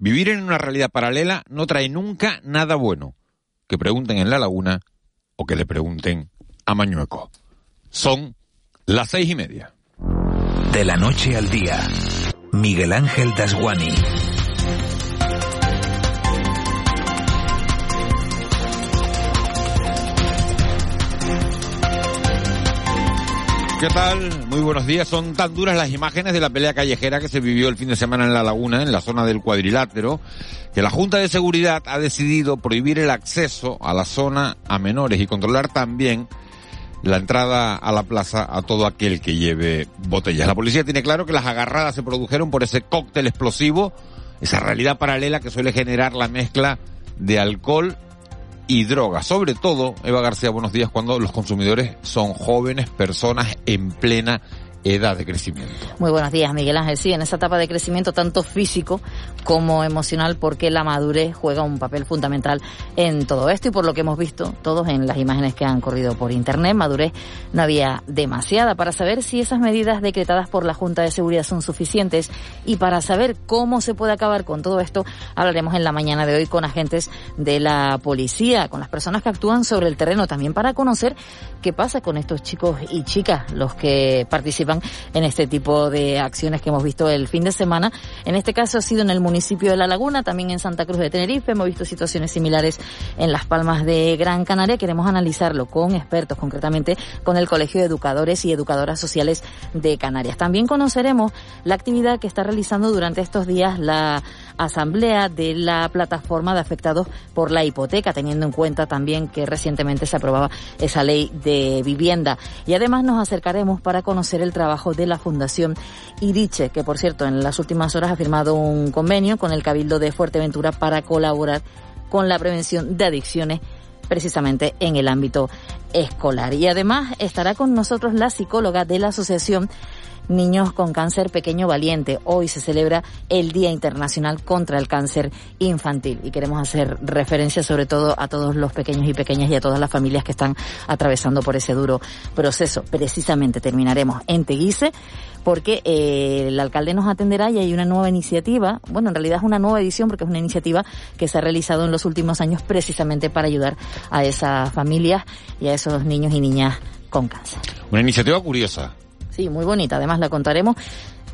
Vivir en una realidad paralela no trae nunca nada bueno. Que pregunten en la laguna o que le pregunten a Mañueco. Son las seis y media. De la noche al día, Miguel Ángel Dasguani. ¿Qué tal? Muy buenos días. Son tan duras las imágenes de la pelea callejera que se vivió el fin de semana en La Laguna, en la zona del cuadrilátero, que la Junta de Seguridad ha decidido prohibir el acceso a la zona a menores y controlar también la entrada a la plaza a todo aquel que lleve botellas. La policía tiene claro que las agarradas se produjeron por ese cóctel explosivo, esa realidad paralela que suele generar la mezcla de alcohol y drogas. Sobre todo, Eva García, buenos días, cuando los consumidores son jóvenes, personas en plena edad de crecimiento. Muy buenos días, Miguel Ángel. Sí, en esa etapa de crecimiento tanto físico como emocional, porque la madurez juega un papel fundamental en todo esto y por lo que hemos visto todos en las imágenes que han corrido por internet, madurez no había demasiada para saber si esas medidas decretadas por la Junta de Seguridad son suficientes y para saber cómo se puede acabar con todo esto, hablaremos en la mañana de hoy con agentes de la policía, con las personas que actúan sobre el terreno, también para conocer qué pasa con estos chicos y chicas, los que participan en este tipo de acciones que hemos visto el fin de semana. En este caso ha sido en el municipio de La Laguna, también en Santa Cruz de Tenerife. Hemos visto situaciones similares en Las Palmas de Gran Canaria. Queremos analizarlo con expertos, concretamente con el Colegio de Educadores y Educadoras Sociales de Canarias. También conoceremos la actividad que está realizando durante estos días la asamblea de la plataforma de afectados por la hipoteca, teniendo en cuenta también que recientemente se aprobaba esa ley de vivienda. Y además nos acercaremos para conocer el trabajo de la Fundación Iriche, que por cierto en las últimas horas ha firmado un convenio con el Cabildo de Fuerteventura para colaborar con la prevención de adicciones precisamente en el ámbito escolar. Y además estará con nosotros la psicóloga de la Asociación Niños con Cáncer Pequeño Valiente. Hoy se celebra el Día Internacional contra el Cáncer Infantil y queremos hacer referencia sobre todo a todos los pequeños y pequeñas y a todas las familias que están atravesando por ese duro proceso. Precisamente terminaremos en Teguise porque eh, el alcalde nos atenderá y hay una nueva iniciativa, bueno, en realidad es una nueva edición porque es una iniciativa que se ha realizado en los últimos años precisamente para ayudar a esas familias y a esos niños y niñas con cáncer. Una iniciativa curiosa. Sí, muy bonita. Además la contaremos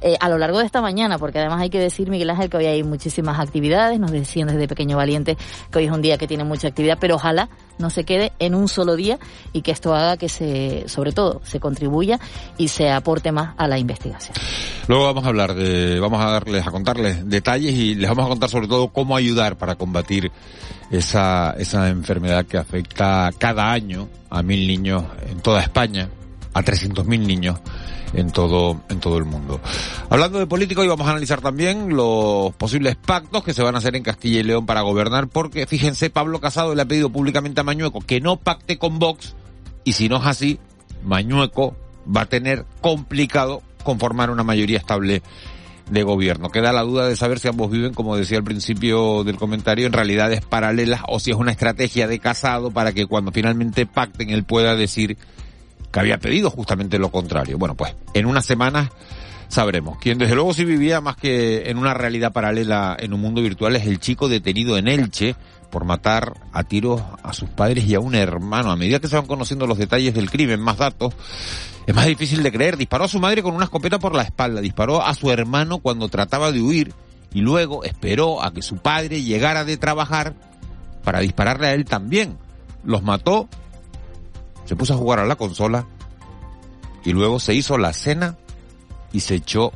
eh, a lo largo de esta mañana, porque además hay que decir, Miguel Ángel, que hoy hay muchísimas actividades. Nos decían desde Pequeño Valiente que hoy es un día que tiene mucha actividad, pero ojalá no se quede en un solo día y que esto haga que se, sobre todo, se contribuya y se aporte más a la investigación. Luego vamos a hablar de, vamos a darles, a contarles detalles y les vamos a contar sobre todo cómo ayudar para combatir esa, esa enfermedad que afecta cada año a mil niños en toda España, a 300.000 niños en todo, en todo el mundo. Hablando de política, hoy vamos a analizar también los posibles pactos que se van a hacer en Castilla y León para gobernar, porque fíjense, Pablo Casado le ha pedido públicamente a Mañueco que no pacte con Vox, y si no es así, Mañueco va a tener complicado conformar una mayoría estable de gobierno. Queda la duda de saber si ambos viven, como decía al principio del comentario, en realidades paralelas o si es una estrategia de casado para que cuando finalmente pacten él pueda decir que había pedido justamente lo contrario. Bueno, pues en unas semanas sabremos. Quien desde luego sí vivía más que en una realidad paralela en un mundo virtual es el chico detenido en Elche por matar a tiros a sus padres y a un hermano. A medida que se van conociendo los detalles del crimen, más datos, es más difícil de creer. Disparó a su madre con una escopeta por la espalda, disparó a su hermano cuando trataba de huir y luego esperó a que su padre llegara de trabajar para dispararle a él también. Los mató se puso a jugar a la consola y luego se hizo la cena y se echó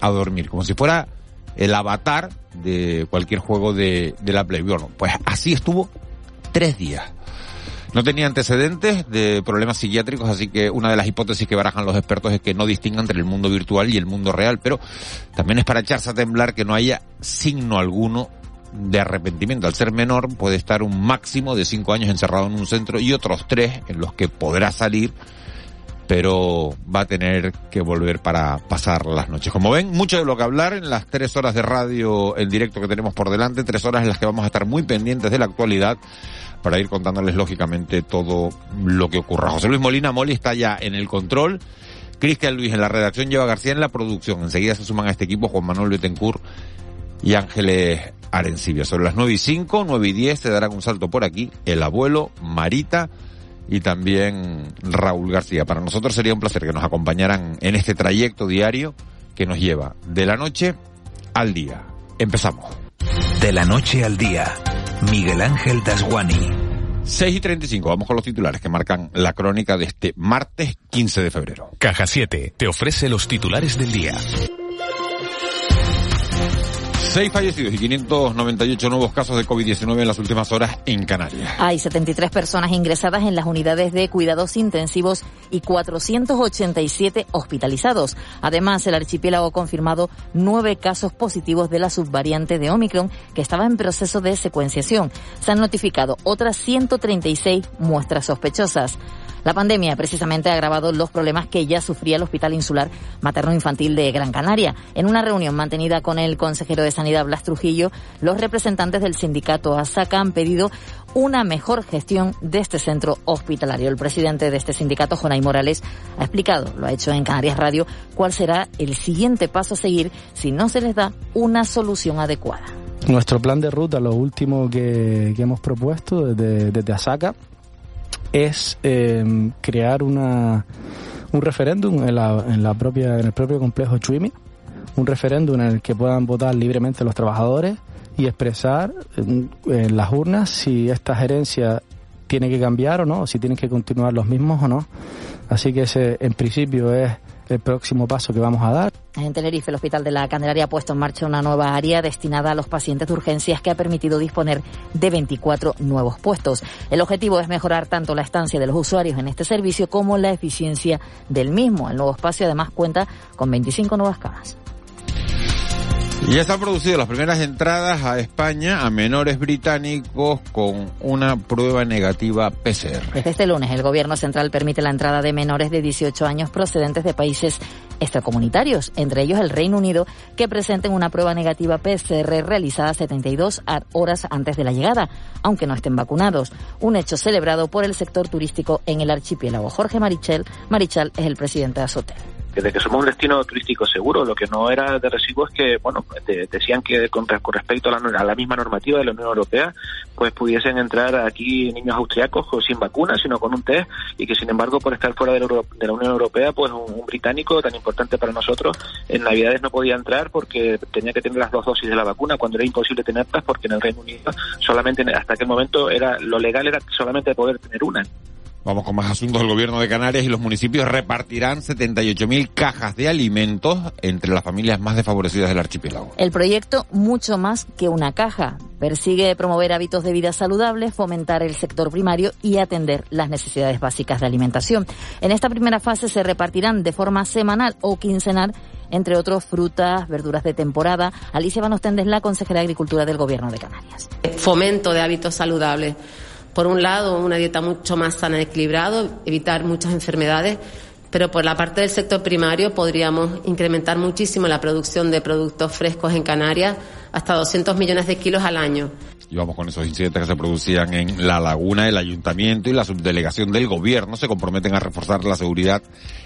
a dormir, como si fuera el avatar de cualquier juego de, de la Play. Bueno, pues así estuvo tres días. No tenía antecedentes de problemas psiquiátricos, así que una de las hipótesis que barajan los expertos es que no distinga entre el mundo virtual y el mundo real, pero también es para echarse a temblar que no haya signo alguno de arrepentimiento. Al ser menor puede estar un máximo de cinco años encerrado en un centro y otros tres en los que podrá salir pero va a tener que volver para pasar las noches. Como ven, mucho de lo que hablar en las tres horas de radio en directo que tenemos por delante, tres horas en las que vamos a estar muy pendientes de la actualidad para ir contándoles lógicamente todo lo que ocurra. José Luis Molina Moli está ya en el control. Cristian Luis en la redacción, lleva García en la producción. Enseguida se suman a este equipo Juan Manuel Betancourt y Ángeles Arencibia. Sobre las nueve y cinco, nueve y diez, se darán un salto por aquí el abuelo, Marita, y también Raúl García. Para nosotros sería un placer que nos acompañaran en este trayecto diario que nos lleva de la noche al día. Empezamos. De la noche al día, Miguel Ángel Dasguani. 6 y 35, vamos con los titulares que marcan la crónica de este martes 15 de febrero. Caja 7 te ofrece los titulares del día. Seis fallecidos y 598 nuevos casos de COVID-19 en las últimas horas en Canarias. Hay 73 personas ingresadas en las unidades de cuidados intensivos y 487 hospitalizados. Además, el archipiélago ha confirmado nueve casos positivos de la subvariante de Omicron que estaba en proceso de secuenciación. Se han notificado otras 136 muestras sospechosas. La pandemia precisamente ha agravado los problemas que ya sufría el Hospital Insular Materno Infantil de Gran Canaria. En una reunión mantenida con el consejero de Sanidad Blas Trujillo, los representantes del sindicato ASACA han pedido una mejor gestión de este centro hospitalario. El presidente de este sindicato, Jonay Morales, ha explicado, lo ha hecho en Canarias Radio, cuál será el siguiente paso a seguir si no se les da una solución adecuada. Nuestro plan de ruta, lo último que, hemos propuesto desde, desde ASACA, es eh, crear una, un referéndum en, la, en, la propia, en el propio complejo Chuimi, un referéndum en el que puedan votar libremente los trabajadores y expresar en, en las urnas si esta gerencia tiene que cambiar o no, si tienen que continuar los mismos o no. Así que ese en principio es el próximo paso que vamos a dar. En Tenerife, el Hospital de la Candelaria ha puesto en marcha una nueva área destinada a los pacientes de urgencias que ha permitido disponer de 24 nuevos puestos. El objetivo es mejorar tanto la estancia de los usuarios en este servicio como la eficiencia del mismo. El nuevo espacio además cuenta con 25 nuevas camas. Ya están producidas las primeras entradas a España a menores británicos con una prueba negativa PCR. Desde este lunes el gobierno central permite la entrada de menores de 18 años procedentes de países extracomunitarios, entre ellos el Reino Unido, que presenten una prueba negativa PCR realizada 72 horas antes de la llegada, aunque no estén vacunados. Un hecho celebrado por el sector turístico en el archipiélago. Jorge Marichal, Marichal es el presidente de Azotel de que somos un destino turístico seguro. Lo que no era de recibo es que, bueno, decían que con, respecto a la, misma normativa de la Unión Europea, pues pudiesen entrar aquí niños austriacos sin vacuna, sino con un test, y que sin embargo, por estar fuera de la, de la Unión Europea, pues un, británico tan importante para nosotros, en Navidades no podía entrar porque tenía que tener las dos dosis de la vacuna, cuando era imposible tenerlas porque en el Reino Unido solamente hasta aquel momento era lo legal era solamente poder tener una. Vamos con más asuntos. El gobierno de Canarias y los municipios repartirán 78.000 cajas de alimentos entre las familias más desfavorecidas del archipiélago. El proyecto, mucho más que una caja, persigue promover hábitos de vida saludables, fomentar el sector primario y atender las necesidades básicas de alimentación. En esta primera fase se repartirán de forma semanal o quincenal entre otros frutas, verduras de temporada. Alicia Van es la consejera de Agricultura del Gobierno de Canarias. Fomento de hábitos saludables por un lado, una dieta mucho más sana y equilibrada, evitar muchas enfermedades, pero por la parte del sector primario podríamos incrementar muchísimo la producción de productos frescos en Canarias hasta 200 millones de kilos al año. Y vamos con esos incidentes que se producían en La Laguna, el ayuntamiento y la subdelegación del gobierno se comprometen a reforzar la seguridad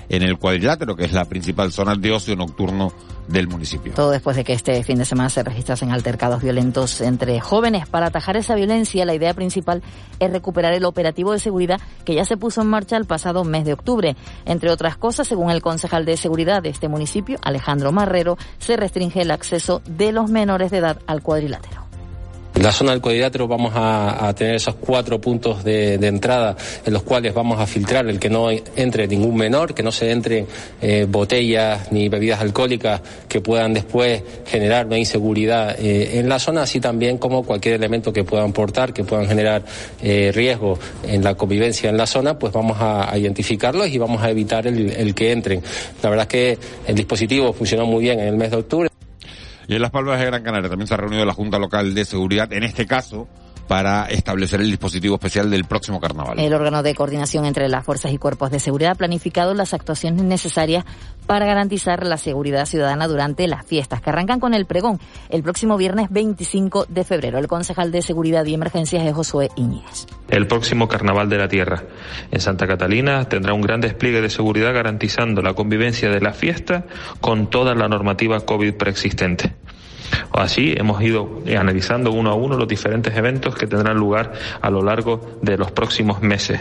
en el cuadrilátero, que es la principal zona de ocio nocturno del municipio. Todo después de que este fin de semana se registrasen altercados violentos entre jóvenes. Para atajar esa violencia, la idea principal es recuperar el operativo de seguridad que ya se puso en marcha el pasado mes de octubre. Entre otras cosas, según el concejal de seguridad de este municipio, Alejandro Marrero, se restringe el acceso de los menores de edad al cuadrilátero. La zona del cuadrilátero vamos a, tener esos cuatro puntos de, entrada en los cuales vamos a filtrar el que no entre ningún menor, que no se entren eh, botellas ni bebidas alcohólicas que puedan después generar una inseguridad eh, en la zona, así también como cualquier elemento que puedan portar, que puedan generar eh, riesgo en la convivencia en la zona, pues vamos a, identificarlos y vamos a evitar el, el que entren. La verdad es que el dispositivo funcionó muy bien en el mes de octubre. Y en Las Palmas de Gran Canaria también se ha reunido la Junta Local de Seguridad, en este caso, para establecer el dispositivo especial del próximo carnaval. El órgano de coordinación entre las fuerzas y cuerpos de seguridad ha planificado las actuaciones necesarias para garantizar la seguridad ciudadana durante las fiestas, que arrancan con el pregón el próximo viernes 25 de febrero. El concejal de Seguridad y Emergencias es Josué Iñiguez. El próximo Carnaval de la Tierra en Santa Catalina tendrá un gran despliegue de seguridad garantizando la convivencia de la fiesta con toda la normativa COVID preexistente. Así hemos ido analizando uno a uno los diferentes eventos que tendrán lugar a lo largo de los próximos meses.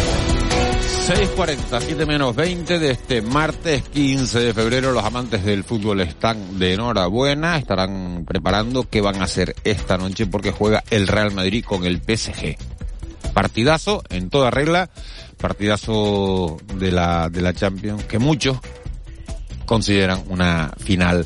6.40, 7 menos 20 de este martes 15 de febrero. Los amantes del fútbol están de enhorabuena, estarán preparando qué van a hacer esta noche porque juega el Real Madrid con el PSG. Partidazo en toda regla, partidazo de la, de la Champions que muchos consideran una final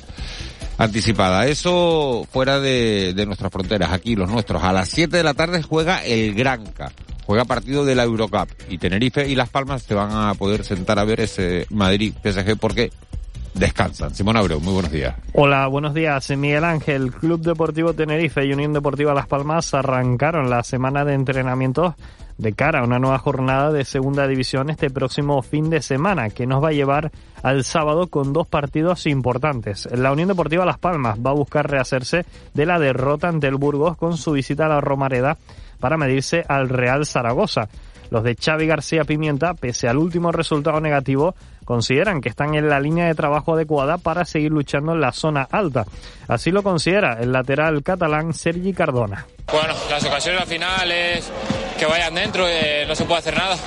anticipada. Eso fuera de, de nuestras fronteras, aquí los nuestros. A las 7 de la tarde juega el Granca juega partido de la Eurocup y Tenerife y Las Palmas se van a poder sentar a ver ese Madrid PSG porque descansan. Simón Abreu, muy buenos días. Hola, buenos días. Miguel Ángel, Club Deportivo Tenerife y Unión Deportiva Las Palmas arrancaron la semana de entrenamientos de cara a una nueva jornada de segunda división este próximo fin de semana, que nos va a llevar al sábado con dos partidos importantes. La Unión Deportiva Las Palmas va a buscar rehacerse de la derrota ante el Burgos con su visita a la Romareda para medirse al Real Zaragoza. Los de Xavi García Pimienta, pese al último resultado negativo, consideran que están en la línea de trabajo adecuada para seguir luchando en la zona alta. Así lo considera el lateral catalán Sergi Cardona. Bueno, las ocasiones al final es que vayan dentro, eh, no se puede hacer nada.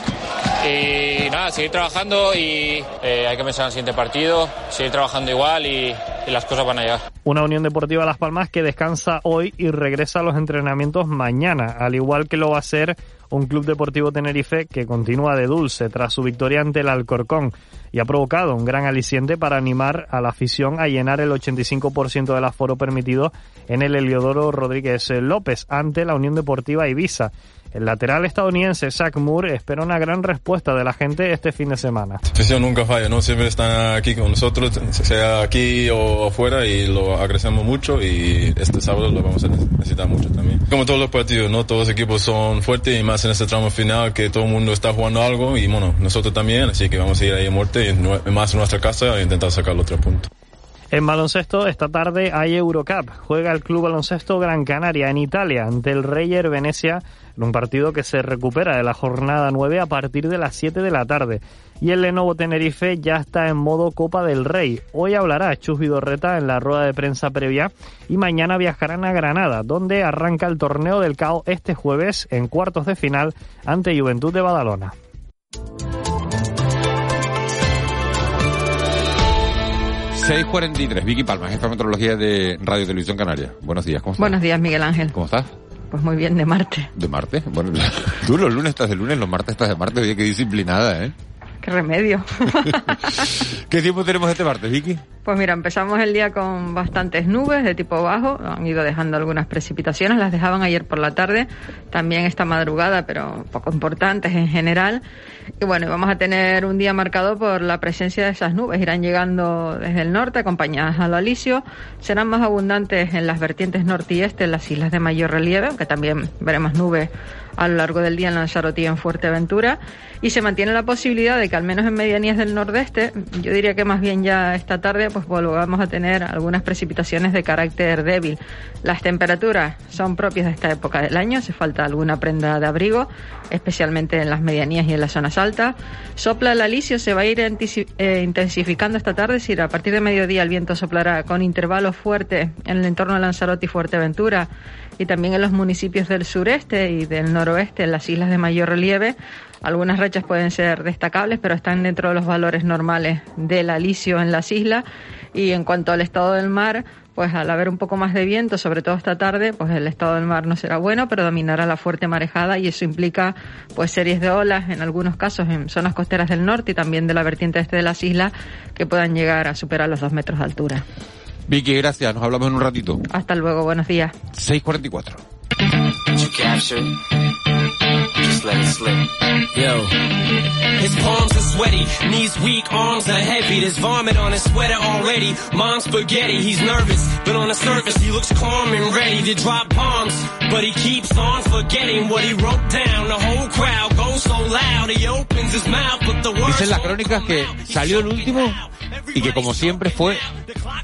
Y nada, seguir trabajando y eh, hay que pensar en el siguiente partido, seguir trabajando igual y, y las cosas van a llegar. Una Unión Deportiva Las Palmas que descansa hoy y regresa a los entrenamientos mañana, al igual que lo va a hacer un Club Deportivo Tenerife que continúa de dulce tras su victoria ante el Alcorcón y ha provocado un gran aliciente para animar a la afición a llenar el 85% del aforo permitido en el Heliodoro Rodríguez López ante la Unión Deportiva Ibiza. El lateral estadounidense Zach Moore espera una gran respuesta de la gente este fin de semana. La afición nunca falla, ¿no? Siempre están aquí con nosotros, sea aquí o afuera, y lo agradecemos mucho y este sábado lo vamos a necesitar mucho también. Como todos los partidos, ¿no? Todos los equipos son fuertes y más en este tramo final que todo el mundo está jugando algo y bueno, nosotros también, así que vamos a ir ahí a muerte y más en nuestra casa e intentar sacar los tres puntos. En baloncesto, esta tarde hay Eurocup. Juega el Club Baloncesto Gran Canaria en Italia ante el Reyer Venecia en un partido que se recupera de la jornada 9 a partir de las 7 de la tarde. Y el Lenovo Tenerife ya está en modo Copa del Rey. Hoy hablará Chus Vidorreta en la rueda de prensa previa y mañana viajarán a Granada, donde arranca el torneo del CAO este jueves en cuartos de final ante Juventud de Badalona. 643, Vicky Palma, jefa de meteorología de Radio Televisión Canaria. Buenos días, ¿cómo estás? Buenos días, Miguel Ángel. ¿Cómo estás? Pues muy bien, de Marte. ¿De Marte? Bueno, tú los lunes estás de lunes, los martes estás de Marte, oye, qué disciplinada, ¿eh? Qué remedio. ¿Qué tiempo tenemos este martes, Vicky? Pues mira, empezamos el día con bastantes nubes de tipo bajo, han ido dejando algunas precipitaciones, las dejaban ayer por la tarde, también esta madrugada, pero poco importantes en general. Y bueno, vamos a tener un día marcado por la presencia de esas nubes, irán llegando desde el norte acompañadas al alisio, serán más abundantes en las vertientes norte y este, en las islas de mayor relieve, aunque también veremos nubes a lo largo del día en Lanzarote y en Fuerteventura y se mantiene la posibilidad de que al menos en medianías del nordeste, yo diría que más bien ya esta tarde, pues volvamos a tener algunas precipitaciones de carácter débil. Las temperaturas son propias de esta época del año, hace falta alguna prenda de abrigo, especialmente en las medianías y en las zonas altas. Sopla el alisio, se va a ir eh, intensificando esta tarde, si a partir de mediodía el viento soplará con intervalos fuertes en el entorno de Lanzarote y Fuerteventura y también en los municipios del sureste y del noroeste, en las islas de mayor relieve. Algunas rachas pueden ser destacables, pero están dentro de los valores normales del alisio en las islas. Y en cuanto al estado del mar, pues al haber un poco más de viento, sobre todo esta tarde, pues el estado del mar no será bueno, pero dominará la fuerte marejada y eso implica pues series de olas en algunos casos en zonas costeras del norte y también de la vertiente este de las islas que puedan llegar a superar los dos metros de altura. Vicky, gracias. Nos hablamos en un ratito. Hasta luego. Buenos días. 6.44. Just let it slip. Yo. His palms are sweaty, knees weak, arms are heavy. There's vomit on his sweater already. Mom's spaghetti, he's nervous, but on the surface he looks calm and ready to drop bombs. But he keeps on forgetting what he wrote down. The whole crowd goes so loud, he opens his mouth, but the words Dicen las crónicas que salió el último y que como siempre fue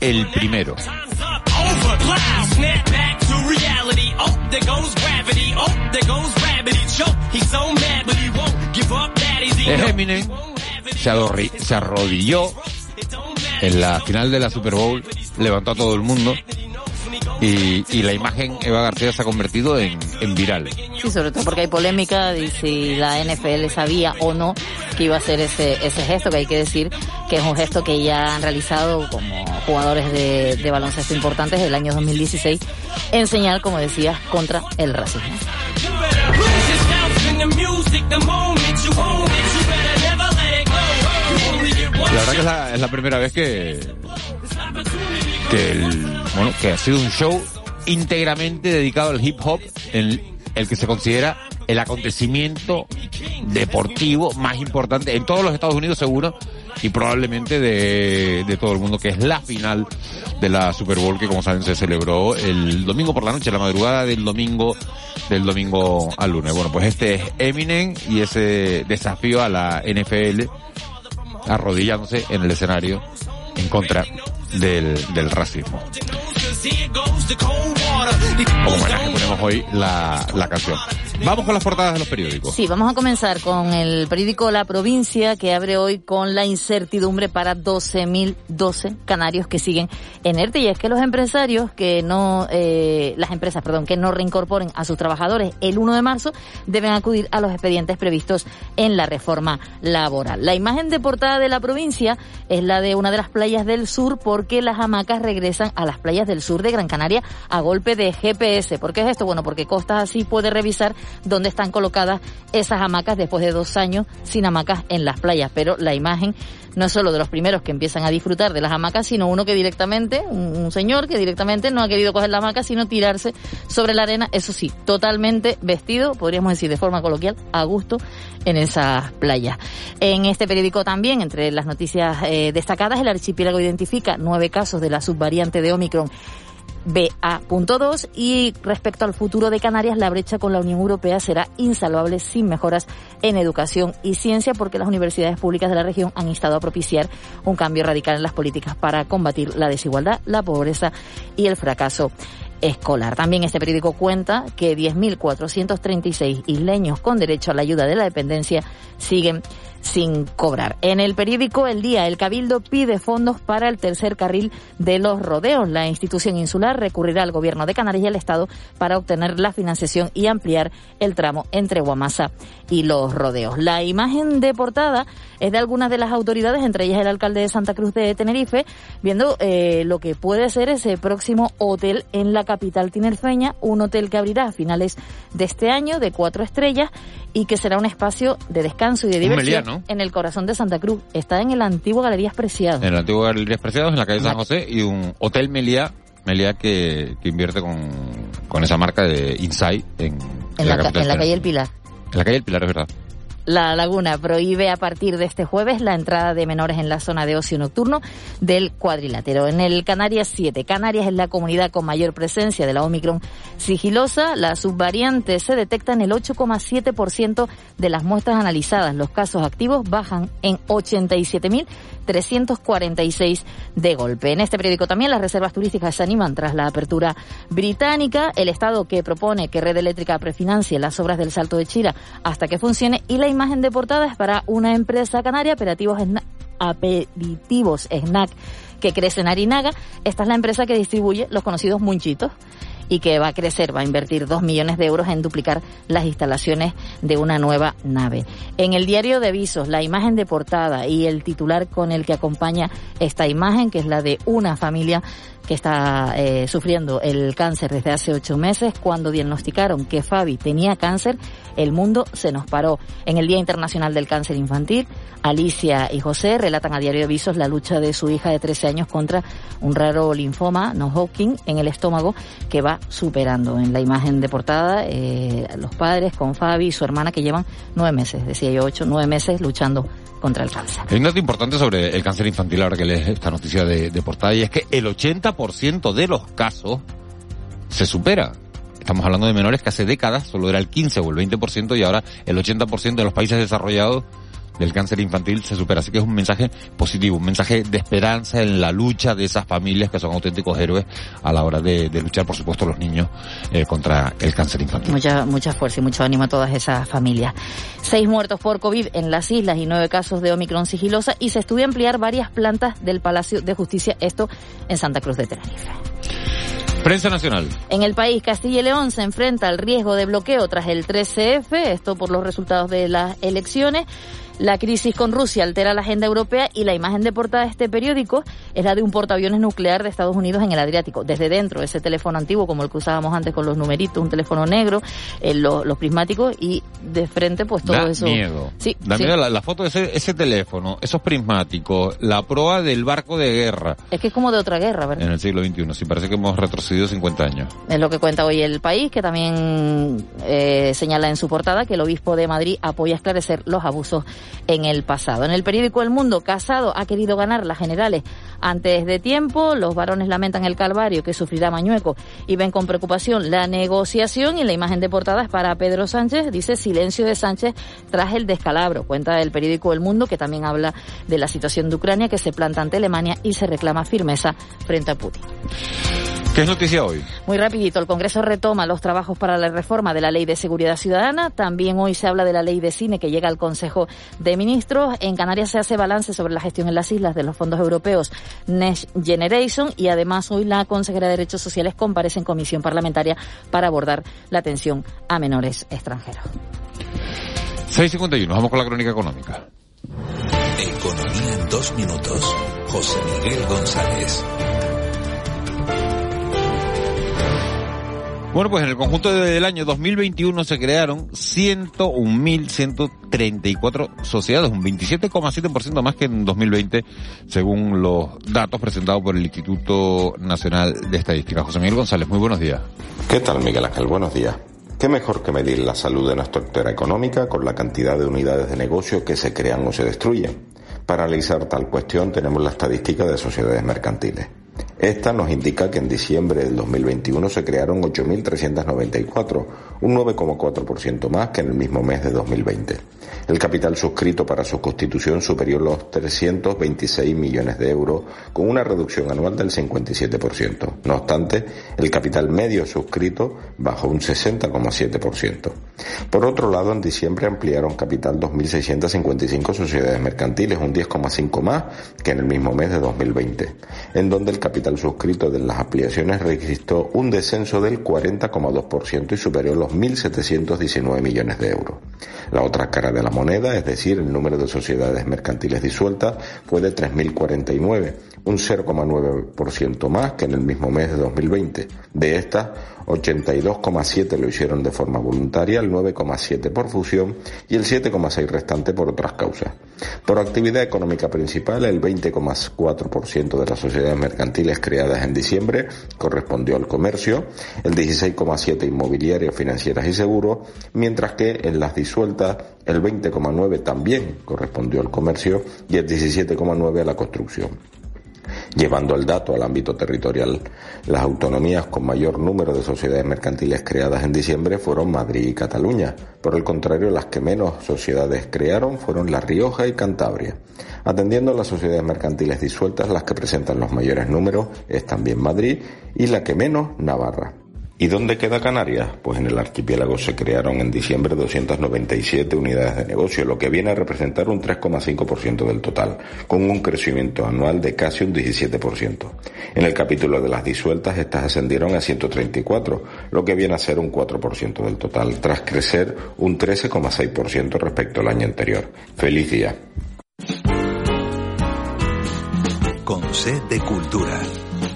el primero. over loud. Snap back to reality. Oh, there goes gravity. Oh, there goes Es Eminem se, adorri- se arrodilló en la final de la Super Bowl, levantó a todo el mundo y, y la imagen Eva García se ha convertido en, en viral. Sí, sobre todo porque hay polémica de si la NFL sabía o no que iba a hacer ese, ese gesto, que hay que decir que es un gesto que ya han realizado como jugadores de, de baloncesto importantes del año 2016 en señal, como decías, contra el racismo. La verdad que es la, es la primera vez que, que el, bueno, que ha sido un show íntegramente dedicado al hip hop, en el que se considera el acontecimiento deportivo más importante en todos los Estados Unidos seguro y probablemente de, de todo el mundo, que es la final de la Super Bowl que como saben se celebró el domingo por la noche, la madrugada del domingo, del domingo al lunes. Bueno, pues este es Eminem y ese desafío a la NFL arrodillándose en el escenario en contra del, del racismo. Here goes the cold water. Como homenaje ponemos hoy la, la canción. Vamos con las portadas de los periódicos. Sí, vamos a comenzar con el periódico La Provincia que abre hoy con la incertidumbre para 12.012 canarios que siguen en ERTE y es que los empresarios que no, eh, las empresas, perdón, que no reincorporen a sus trabajadores el 1 de marzo deben acudir a los expedientes previstos en la reforma laboral. La imagen de portada de La Provincia es la de una de las playas del sur porque las hamacas regresan a las playas del sur de Gran Canaria a golpe de GPS. ¿Por qué es esto? Bueno, porque Costas así puede revisar dónde están colocadas esas hamacas después de dos años sin hamacas en las playas. Pero la imagen no es solo de los primeros que empiezan a disfrutar de las hamacas, sino uno que directamente, un, señor que directamente no ha querido coger la hamaca, sino tirarse sobre la arena, eso sí, totalmente vestido, podríamos decir de forma coloquial, a gusto en esas playas. En este periódico también, entre las noticias eh, destacadas, el archipiélago identifica nueve casos de la subvariante de Omicron BA.2 y respecto al futuro de Canarias, la brecha con la Unión Europea será insalvable sin mejoras en educación y ciencia porque las universidades públicas de la región han instado a propiciar un cambio radical en las políticas para combatir la desigualdad, la pobreza y el fracaso escolar. También este periódico cuenta que 10.436 isleños con derecho a la ayuda de la dependencia siguen sin cobrar. En el periódico El Día, el Cabildo pide fondos para el tercer carril de los rodeos. La institución insular recurrirá al gobierno de Canarias y al Estado para obtener la financiación y ampliar el tramo entre Guamasa y los rodeos. La imagen de portada es de algunas de las autoridades, entre ellas el alcalde de Santa Cruz de Tenerife, viendo eh, lo que puede ser ese próximo hotel en la capital tinerfeña, un hotel que abrirá a finales de este año de cuatro estrellas y que será un espacio de descanso y de diversión Meliá, ¿no? en el corazón de Santa Cruz. Está en el antiguo Galerías Preciados. En el antiguo Galerías Preciados, en la calle San José, y un Hotel Meliá, Meliá que, que invierte con, con esa marca de Inside en, En la, capital en la calle. El Pilar. En la calle El Pilar, es verdad. La Laguna prohíbe a partir de este jueves la entrada de menores en la zona de ocio nocturno del cuadrilátero. En el Canarias 7, Canarias es la comunidad con mayor presencia de la Omicron sigilosa. La subvariante se detecta en el 8,7% de las muestras analizadas. Los casos activos bajan en 87.346 de golpe. En este periódico también las reservas turísticas se animan tras la apertura británica. El Estado que propone que Red Eléctrica prefinancie las obras del Salto de Chira hasta que funcione y la imagen de portada es para una empresa canaria, Aperitivos, Snack, que crece en Arinaga. Esta es la empresa que distribuye los conocidos munchitos y que va a crecer, va a invertir dos millones de euros en duplicar las instalaciones de una nueva nave. En el diario de avisos, la imagen de portada y el titular con el que acompaña esta imagen, que es la de una familia que está eh, sufriendo el cáncer desde hace ocho meses. Cuando diagnosticaron que Fabi tenía cáncer, el mundo se nos paró. En el Día Internacional del Cáncer Infantil, Alicia y José relatan a Diario de Visos la lucha de su hija de 13 años contra un raro linfoma, no Hawking, en el estómago, que va superando. En la imagen de portada, eh, los padres con Fabi y su hermana que llevan nueve meses, decía yo ocho, nueve meses luchando contra el cáncer. Hay un dato importante sobre el cáncer infantil ahora que lees esta noticia de, de portada y es que el 80% de los casos se supera. Estamos hablando de menores que hace décadas solo era el 15 o el 20% y ahora el 80% de los países desarrollados del cáncer infantil se supera. Así que es un mensaje positivo, un mensaje de esperanza en la lucha de esas familias que son auténticos héroes a la hora de, de luchar, por supuesto, los niños eh, contra el cáncer infantil. Mucha, mucha fuerza y mucho ánimo a todas esas familias. Seis muertos por COVID en las islas y nueve casos de Omicron sigilosa y se estudia ampliar varias plantas del Palacio de Justicia, esto en Santa Cruz de Tenerife. Prensa Nacional. En el país, Castilla y León se enfrenta al riesgo de bloqueo tras el 13F, esto por los resultados de las elecciones. La crisis con Rusia altera la agenda europea y la imagen de portada de este periódico es la de un portaaviones nuclear de Estados Unidos en el Adriático. Desde dentro, ese teléfono antiguo, como el que usábamos antes con los numeritos, un teléfono negro, eh, los, los prismáticos y de frente, pues todo da eso. miedo. Sí, Da sí. miedo la, la foto de ese, ese teléfono, esos prismáticos, la proa del barco de guerra Es que es como de otra guerra, ¿verdad? en el siglo XXI. Sí, parece que hemos retrocedido 50 años. Es lo que cuenta hoy el país, que también eh, señala en su portada que el obispo de Madrid apoya esclarecer los abusos en el pasado. En el periódico El Mundo, Casado ha querido ganar las generales antes de tiempo. Los varones lamentan el calvario que sufrirá Mañueco y ven con preocupación la negociación y la imagen de portada es para Pedro Sánchez. Dice silencio de Sánchez tras el descalabro. Cuenta el periódico El Mundo, que también habla de la situación de Ucrania que se planta ante Alemania y se reclama firmeza frente a Putin. ¿Qué es noticia hoy? Muy rapidito, el Congreso retoma los trabajos para la reforma de la Ley de Seguridad Ciudadana. También hoy se habla de la Ley de Cine que llega al Consejo de Ministros. En Canarias se hace balance sobre la gestión en las islas de los fondos europeos Next Generation y además hoy la consejera de Derechos Sociales comparece en comisión parlamentaria para abordar la atención a menores extranjeros. 6.51, vamos con la crónica económica. Economía en dos minutos. José Miguel González. Bueno, pues en el conjunto del año 2021 se crearon 101.134 sociedades, un 27,7% más que en 2020, según los datos presentados por el Instituto Nacional de Estadística. José Miguel González, muy buenos días. ¿Qué tal, Miguel Ángel? Buenos días. ¿Qué mejor que medir la salud de nuestra actividad económica con la cantidad de unidades de negocio que se crean o se destruyen? Para analizar tal cuestión tenemos la estadística de sociedades mercantiles. Esta nos indica que en diciembre del 2021 se crearon 8.394, un 9,4% más que en el mismo mes de 2020. El capital suscrito para su constitución superó los 326 millones de euros, con una reducción anual del 57%. No obstante, el capital medio suscrito bajó un 60,7%. Por otro lado, en diciembre ampliaron capital 2.655 sociedades mercantiles, un 10,5 más que en el mismo mes de 2020, en donde el capital suscrito de las ampliaciones registró un descenso del 40,2% y superó los 1.719 millones de euros. La otra cara de la moneda, es decir, el número de sociedades mercantiles disueltas, fue de 3.049, un 0,9% más que en el mismo mes de 2020. De estas, 82,7 lo hicieron de forma voluntaria, el 9,7 por fusión y el 7,6 restante por otras causas. Por actividad económica principal, el 20,4% de las sociedades mercantiles creadas en diciembre correspondió al comercio, el 16,7 inmobiliarias, financieras y seguros, mientras que en las disueltas el 20,9 también correspondió al comercio y el 17,9 a la construcción. Llevando el dato al ámbito territorial, las autonomías con mayor número de sociedades mercantiles creadas en diciembre fueron Madrid y Cataluña. Por el contrario, las que menos sociedades crearon fueron La Rioja y Cantabria. Atendiendo a las sociedades mercantiles disueltas, las que presentan los mayores números es también Madrid y la que menos Navarra. ¿Y dónde queda Canarias? Pues en el archipiélago se crearon en diciembre 297 unidades de negocio, lo que viene a representar un 3,5% del total, con un crecimiento anual de casi un 17%. En el capítulo de las disueltas, estas ascendieron a 134, lo que viene a ser un 4% del total, tras crecer un 13,6% respecto al año anterior. ¡Feliz día! Con C de Cultura.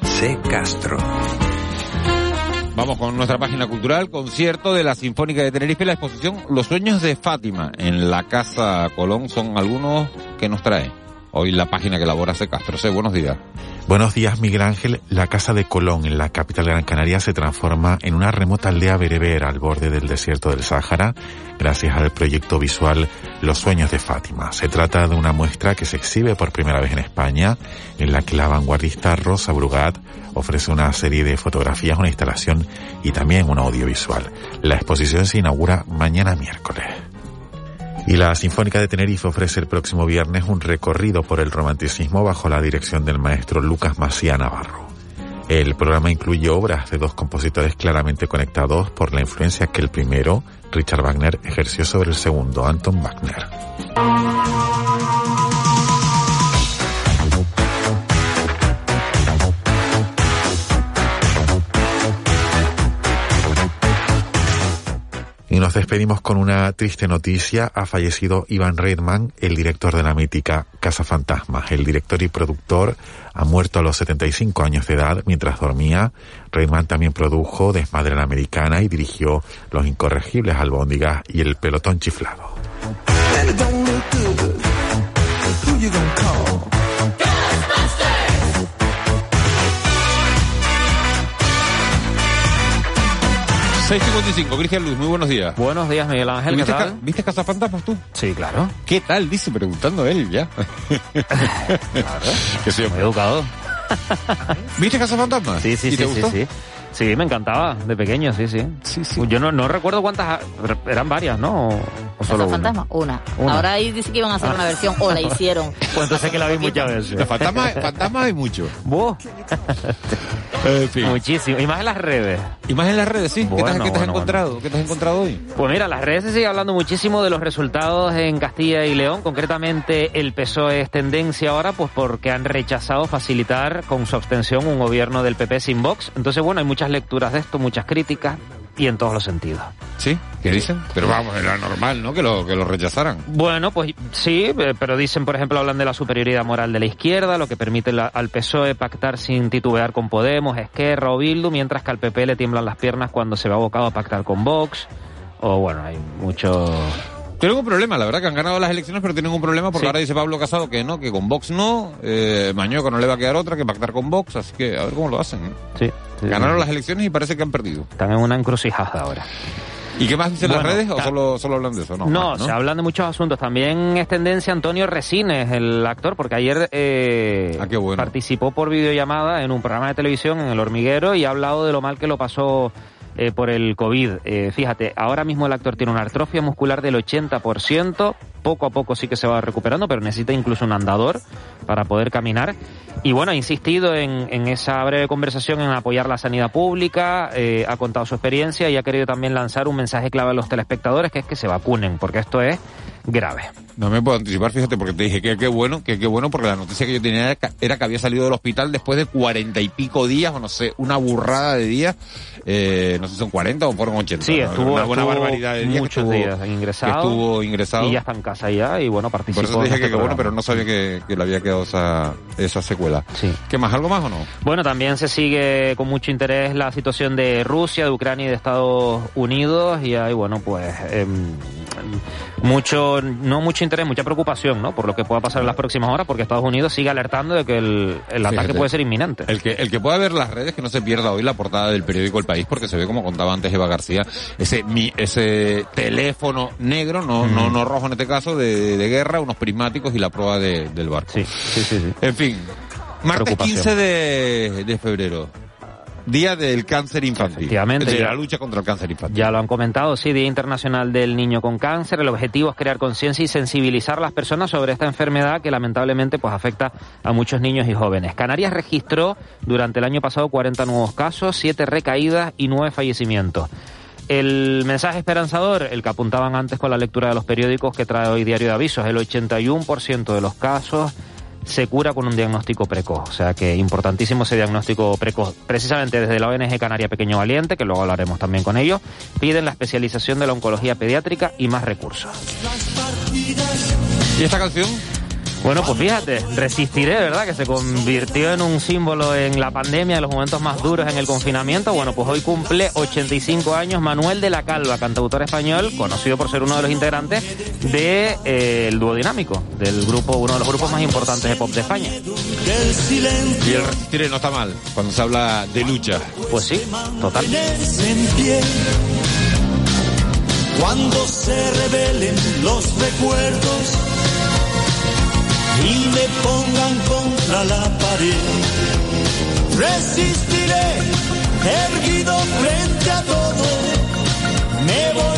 C Castro. Vamos con nuestra página cultural, concierto de la Sinfónica de Tenerife, la exposición Los Sueños de Fátima en la Casa Colón. Son algunos que nos trae hoy la página que elabora C. Castro. C, buenos días. Buenos días, Miguel Ángel. La Casa de Colón en la capital de Gran Canaria se transforma en una remota aldea berebera al borde del desierto del Sáhara gracias al proyecto visual Los Sueños de Fátima. Se trata de una muestra que se exhibe por primera vez en España, en la que la vanguardista Rosa Brugat ofrece una serie de fotografías, una instalación y también un audiovisual. La exposición se inaugura mañana miércoles. Y la Sinfónica de Tenerife ofrece el próximo viernes un recorrido por el romanticismo bajo la dirección del maestro Lucas Macía Navarro. El programa incluye obras de dos compositores claramente conectados por la influencia que el primero, Richard Wagner, ejerció sobre el segundo, Anton Wagner. Despedimos con una triste noticia. Ha fallecido Ivan Reitman, el director de la mítica Casa Fantasma. El director y productor ha muerto a los 75 años de edad mientras dormía. Reitman también produjo Desmadre la Americana y dirigió Los Incorregibles Albóndigas y El Pelotón Chiflado. 6.55, Cristian Luz, muy buenos días. Buenos días, Miguel Ángel, ¿qué ¿Viste, tal? ca- ¿Viste Casa Fantasmas tú? Sí, claro. ¿Qué tal? Dice, preguntando él ya. que soy Muy educado. ¿Viste Casa Fantasmas? Sí, sí, ¿Y sí, te sí, gustó? sí. Sí, me encantaba, de pequeño, sí, sí. Yo no, no recuerdo cuántas, eran varias, ¿no? O, o solo ¿Casa una. Fantasma? Una. Una. Ahora ahí dice que iban a hacer Ah. una versión, o la hicieron. Pues entonces que la vi muchas veces. Fantasmas fantasmas hay mucho. ¿Vos? Muchísimo. Y más en las redes. Y más en las redes, sí. ¿Qué te has- Bueno, qué te has bueno, encontrado? ¿Qué te has encontrado hoy? Pues mira, las redes se sigue hablando muchísimo de los resultados en Castilla y León. Concretamente, el PSOE es tendencia ahora, pues porque han rechazado facilitar con su abstención un gobierno del PP sin Vox. Entonces, bueno, hay muchas lecturas de esto, muchas críticas y en todos los sentidos. ¿Sí? ¿Qué dicen? Pero vamos, era normal, ¿no? Que lo, que lo rechazaran. Bueno, pues sí, eh, pero dicen, por ejemplo, hablan de la superioridad moral de la izquierda, lo que permite la- al PSOE pactar sin titubear con Podemos, Esquerra o Bildu, mientras que al PP le tiemblan las piernas cuando se ve abocado a pactar con Vox. O bueno, hay mucho... Tienen un problema, la verdad que han ganado las elecciones, pero tienen un problema porque Sí. ahora dice Pablo Casado que no, que con Vox no, eh, Mañueco no le va a quedar otra que pactar con Vox, así que a ver cómo lo hacen. Sí. Ganaron las elecciones y parece que han perdido. Están en una encrucijada ahora. ¿Y qué más dicen las redes o solo, solo hablan de eso? No, No, más, se hablan de muchos asuntos. También es tendencia Antonio Resines, el actor, porque ayer eh, Ah, bueno. participó por videollamada en un programa de televisión en El Hormiguero y ha hablado de lo mal que lo pasó eh, por el COVID. Eh, fíjate, ahora mismo el actor tiene una atrofia muscular del 80%, poco a poco sí que se va recuperando, pero necesita incluso un andador para poder caminar. Y bueno, ha insistido en, esa breve conversación en apoyar la sanidad pública, eh, ha contado su experiencia y ha querido también lanzar un mensaje clave a los telespectadores, que es que se vacunen, porque esto es grave. No me puedo anticipar, fíjate, porque te dije que qué bueno, que qué bueno, porque la noticia que yo tenía era que había salido del hospital después de cuarenta y pico días, o no sé, una burrada de días, eh, no sé son 40 o fueron 80. Sí, estuvo, una, estuvo barbaridad de días. que muchos estuvo- días ingresado. que estuvo ingresado. Y ya está en casa ya, y bueno, participó. Por eso te dije en que este qué bueno, pero no sabía que, que le había quedado esa, esa secuela. Sí. ¿Qué más? ¿Algo más o no? Bueno, también se sigue con mucho interés la situación de Rusia, de Ucrania y de Estados Unidos y hay, bueno, pues em, mucho, no mucho interés, mucha preocupación, ¿no? Por lo que pueda pasar en las próximas horas, porque Estados Unidos sigue alertando de que el, el ataque Fíjate. puede ser inminente. El que, el que pueda ver las redes, que no se pierda hoy la portada del periódico El País, porque se ve, como contaba antes Eva García, ese, mi, ese teléfono negro, no, no, no rojo en este caso, de, de guerra, unos prismáticos y la prueba de- del barco. Sí, sí, sí. sí. En fin, martes Preocupación. 15 de, de febrero, día del cáncer infantil. Efectivamente, la lucha contra el cáncer infantil. Ya lo han comentado, sí, Día Internacional del Niño con Cáncer. El objetivo es crear conciencia y sensibilizar a las personas sobre esta enfermedad que lamentablemente pues afecta a muchos niños y jóvenes. Canarias registró durante el año pasado 40 nuevos casos, 7 recaídas y 9 fallecimientos. El mensaje esperanzador, el que apuntaban antes con la lectura de los periódicos que trae hoy Diario de Avisos, el 81% de los casos se cura con un diagnóstico precoz. O sea que importantísimo ese diagnóstico precoz. Precisamente desde la ONG Canaria Pequeño Valiente, que luego hablaremos también con ellos, piden la especialización de la oncología pediátrica y más recursos. ¿Y esta canción? Bueno, pues fíjate, Resistiré, ¿verdad? Que se convirtió en un símbolo en la pandemia, en los momentos más duros en el confinamiento. Bueno, pues hoy cumple 85 años Manuel de la Calva, cantautor español, conocido por ser uno de los integrantes del de, el dúo dinámico, del grupo, uno de los grupos más importantes de pop de España. Y el resistir no está mal, cuando se habla de lucha. Pues sí, total. en pie. Cuando se revelen los recuerdos y me pongan contra la pared. Resistiré, erguido frente a todo, me voy